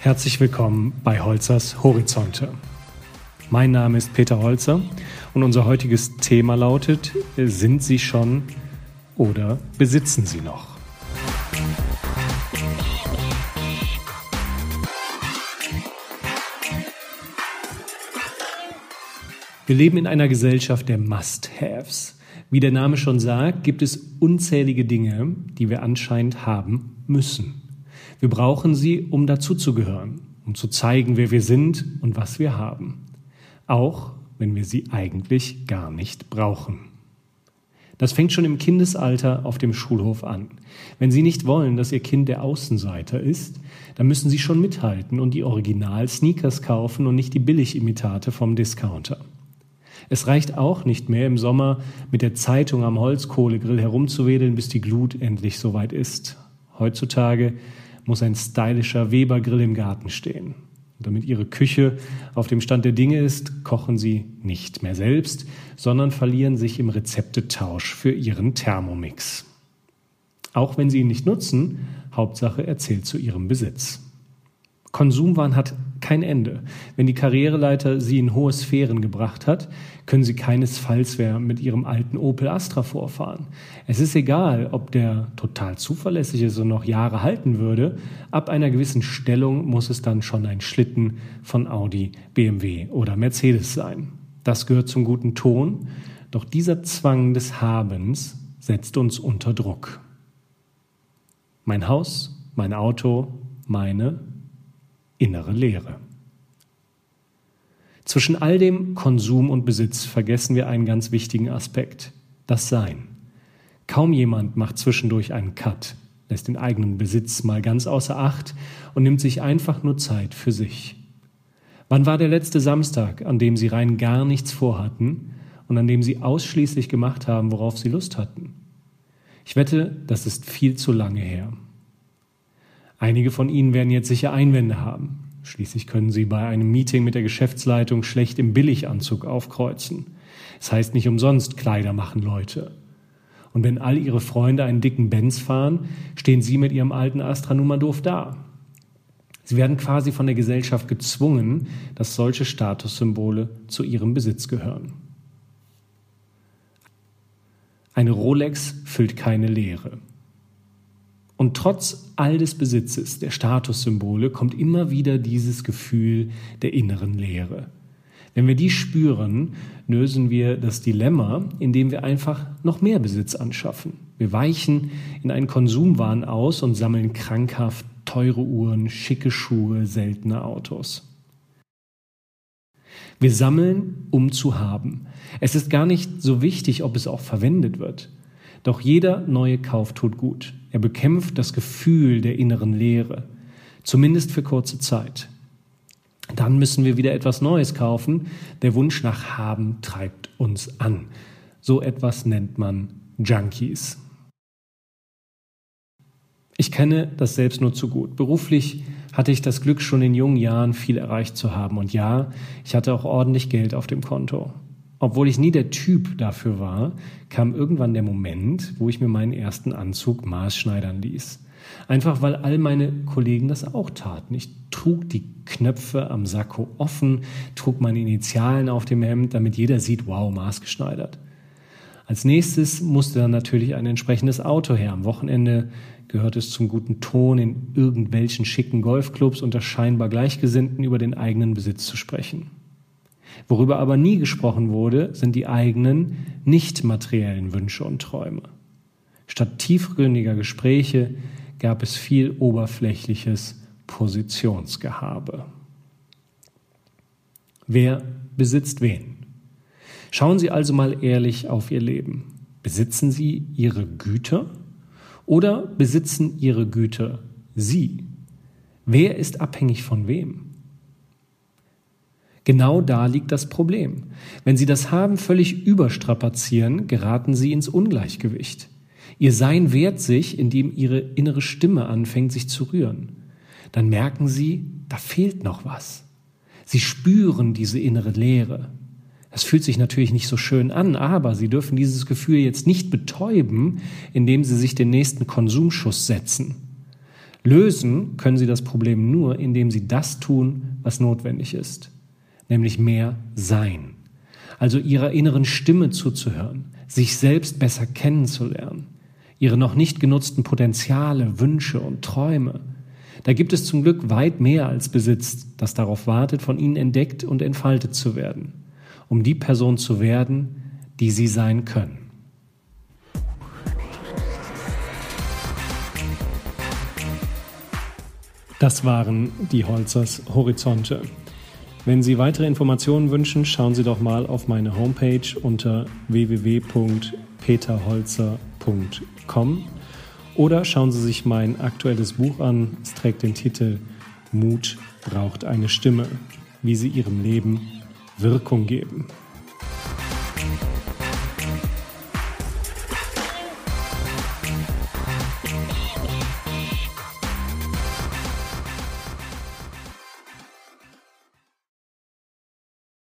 Herzlich willkommen bei Holzers Horizonte. Mein Name ist Peter Holzer und unser heutiges Thema lautet, sind Sie schon oder besitzen Sie noch? Wir leben in einer Gesellschaft der Must-Haves. Wie der Name schon sagt, gibt es unzählige Dinge, die wir anscheinend haben müssen. Wir brauchen sie, um dazuzugehören, um zu zeigen, wer wir sind und was wir haben. Auch wenn wir sie eigentlich gar nicht brauchen. Das fängt schon im Kindesalter auf dem Schulhof an. Wenn Sie nicht wollen, dass Ihr Kind der Außenseiter ist, dann müssen Sie schon mithalten und die Original-Sneakers kaufen und nicht die Billigimitate vom Discounter. Es reicht auch nicht mehr im Sommer mit der Zeitung am Holzkohlegrill herumzuwedeln, bis die Glut endlich soweit ist. Heutzutage muss ein stylischer Webergrill im Garten stehen. Damit Ihre Küche auf dem Stand der Dinge ist, kochen Sie nicht mehr selbst, sondern verlieren sich im Rezeptetausch für Ihren Thermomix. Auch wenn Sie ihn nicht nutzen, Hauptsache er zählt zu Ihrem Besitz. Konsumwahn hat kein Ende. Wenn die Karriereleiter Sie in hohe Sphären gebracht hat, können Sie keinesfalls mehr mit Ihrem alten Opel Astra vorfahren. Es ist egal, ob der total zuverlässig ist und noch Jahre halten würde. Ab einer gewissen Stellung muss es dann schon ein Schlitten von Audi, BMW oder Mercedes sein. Das gehört zum guten Ton. Doch dieser Zwang des Habens setzt uns unter Druck. Mein Haus, mein Auto, meine innere Leere. Zwischen all dem Konsum und Besitz vergessen wir einen ganz wichtigen Aspekt, das Sein. Kaum jemand macht zwischendurch einen Cut, lässt den eigenen Besitz mal ganz außer Acht und nimmt sich einfach nur Zeit für sich. Wann war der letzte Samstag, an dem Sie rein gar nichts vorhatten und an dem Sie ausschließlich gemacht haben, worauf Sie Lust hatten? Ich wette, das ist viel zu lange her. Einige von Ihnen werden jetzt sicher Einwände haben. Schließlich können Sie bei einem Meeting mit der Geschäftsleitung schlecht im Billiganzug aufkreuzen. Es heißt nicht umsonst, Kleider machen Leute. Und wenn all Ihre Freunde einen dicken Benz fahren, stehen Sie mit Ihrem alten Astra nun doof da. Sie werden quasi von der Gesellschaft gezwungen, dass solche Statussymbole zu ihrem Besitz gehören. Eine Rolex füllt keine Leere. Und trotz all des Besitzes, der Statussymbole, kommt immer wieder dieses Gefühl der inneren Leere. Wenn wir die spüren, lösen wir das Dilemma, indem wir einfach noch mehr Besitz anschaffen. Wir weichen in einen Konsumwahn aus und sammeln krankhaft teure Uhren, schicke Schuhe, seltene Autos. Wir sammeln, um zu haben. Es ist gar nicht so wichtig, ob es auch verwendet wird. Doch jeder neue Kauf tut gut. Er bekämpft das Gefühl der inneren Leere, zumindest für kurze Zeit. Dann müssen wir wieder etwas Neues kaufen. Der Wunsch nach Haben treibt uns an. So etwas nennt man Junkies. Ich kenne das selbst nur zu gut. Beruflich hatte ich das Glück, schon in jungen Jahren viel erreicht zu haben. Und ja, ich hatte auch ordentlich Geld auf dem Konto. Obwohl ich nie der Typ dafür war, kam irgendwann der Moment, wo ich mir meinen ersten Anzug maßschneidern ließ. Einfach weil all meine Kollegen das auch taten. Ich trug die Knöpfe am Sakko offen, trug meine Initialen auf dem Hemd, damit jeder sieht, wow, maßgeschneidert. Als nächstes musste dann natürlich ein entsprechendes Auto her. Am Wochenende gehört es zum guten Ton, in irgendwelchen schicken Golfclubs unter scheinbar Gleichgesinnten über den eigenen Besitz zu sprechen. Worüber aber nie gesprochen wurde, sind die eigenen, nicht materiellen Wünsche und Träume. Statt tiefgründiger Gespräche gab es viel oberflächliches Positionsgehabe. Wer besitzt wen? Schauen Sie also mal ehrlich auf Ihr Leben. Besitzen Sie Ihre Güter oder besitzen Ihre Güter Sie? Wer ist abhängig von wem? Genau da liegt das Problem. Wenn Sie das Haben völlig überstrapazieren, geraten Sie ins Ungleichgewicht. Ihr Sein wehrt sich, indem Ihre innere Stimme anfängt, sich zu rühren. Dann merken Sie, da fehlt noch was. Sie spüren diese innere Leere. Das fühlt sich natürlich nicht so schön an, aber Sie dürfen dieses Gefühl jetzt nicht betäuben, indem Sie sich den nächsten Konsumschuss setzen. Lösen können Sie das Problem nur, indem Sie das tun, was notwendig ist, nämlich mehr Sein. Also Ihrer inneren Stimme zuzuhören, sich selbst besser kennenzulernen, Ihre noch nicht genutzten Potenziale, Wünsche und Träume. Da gibt es zum Glück weit mehr als Besitz, das darauf wartet, von Ihnen entdeckt und entfaltet zu werden, um die Person zu werden, die Sie sein können. Das waren die Holzers Horizonte. Wenn Sie weitere Informationen wünschen, schauen Sie doch mal auf meine Homepage unter www.peterholzer.com oder schauen Sie sich mein aktuelles Buch an. Es trägt den Titel Mut braucht eine Stimme, wie Sie Ihrem Leben Wirkung geben.